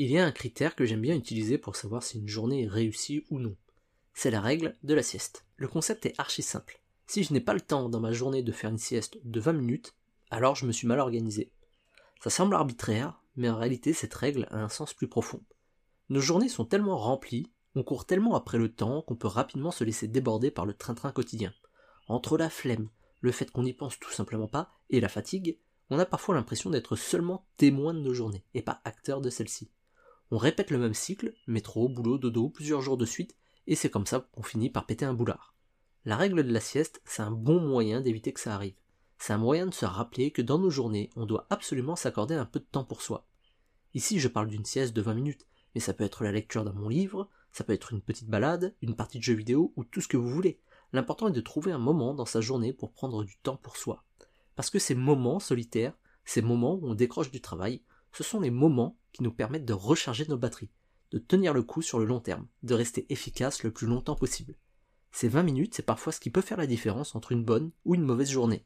Il y a un critère que j'aime bien utiliser pour savoir si une journée est réussie ou non. C'est la règle de la sieste. Le concept est archi simple. Si je n'ai pas le temps dans ma journée de faire une sieste de 20 minutes, alors je me suis mal organisé. Ça semble arbitraire, mais en réalité cette règle a un sens plus profond. Nos journées sont tellement remplies, on court tellement après le temps qu'on peut rapidement se laisser déborder par le train-train quotidien. Entre la flemme, le fait qu'on n'y pense tout simplement pas, et la fatigue, on a parfois l'impression d'être seulement témoin de nos journées, et pas acteur de celles-ci. On répète le même cycle, métro, boulot, dodo, plusieurs jours de suite, et c'est comme ça qu'on finit par péter un boulard. La règle de la sieste, c'est un bon moyen d'éviter que ça arrive. C'est un moyen de se rappeler que dans nos journées, on doit absolument s'accorder un peu de temps pour soi. Ici, je parle d'une sieste de 20 minutes, mais ça peut être la lecture d'un bon livre, ça peut être une petite balade, une partie de jeu vidéo ou tout ce que vous voulez. L'important est de trouver un moment dans sa journée pour prendre du temps pour soi. Parce que ces moments solitaires, ces moments où on décroche du travail, ce sont les moments qui nous permettent de recharger nos batteries, de tenir le coup sur le long terme, de rester efficace le plus longtemps possible. Ces 20 minutes, c'est parfois ce qui peut faire la différence entre une bonne ou une mauvaise journée.